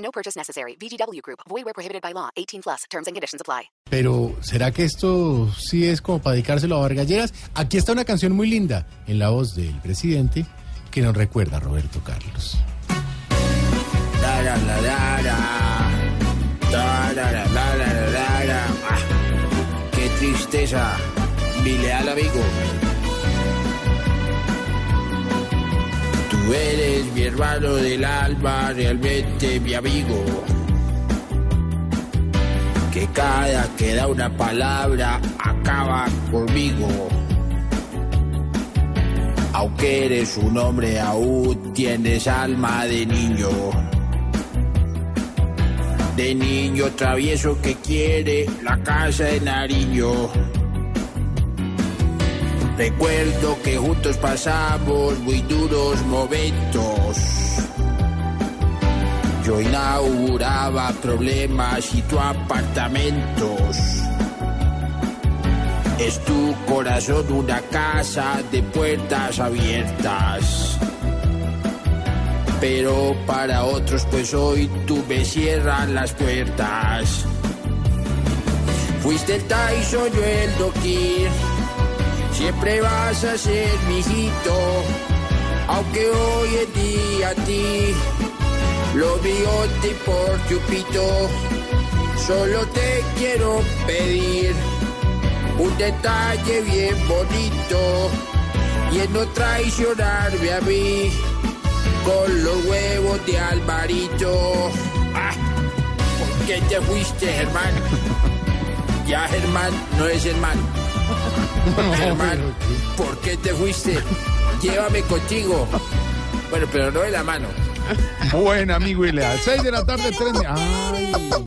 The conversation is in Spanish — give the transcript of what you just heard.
No purchase necessary. VGW Group. Void where prohibited by law. 18 plus. Terms and conditions apply. Pero, ¿será que esto sí es como para dedicárselo a Vargalleras? Aquí está una canción muy linda en la voz del presidente que nos recuerda a Roberto Carlos. La, la, la, la, la. La, la, la, la, la, la, la. Ah, qué tristeza, mi leal amigo. Eres mi hermano del alma, realmente mi amigo. Que cada que da una palabra acaba conmigo. Aunque eres un hombre aún tienes alma de niño. De niño travieso que quiere la casa de Nariño. Recuerdo que juntos pasamos muy duros momentos. Yo inauguraba problemas y tu apartamentos. Es tu corazón una casa de puertas abiertas. Pero para otros pues hoy tú me cierras las puertas. Fuiste el Tyson, yo el Dokir. Siempre vas a ser mi hijito. Aunque hoy en día a ti lo mío te importa un pito. Solo te quiero pedir un detalle bien bonito y en no traicionarme a mí con los huevos de Alvarito. Ah, ¿Por qué te fuiste, Germán? Ya Germán no es Germán. Germán, ¿por qué te fuiste? Llévame contigo. Bueno, pero no de la mano. Buen amigo y leal. 6 de la tarde, 3 de... Ay.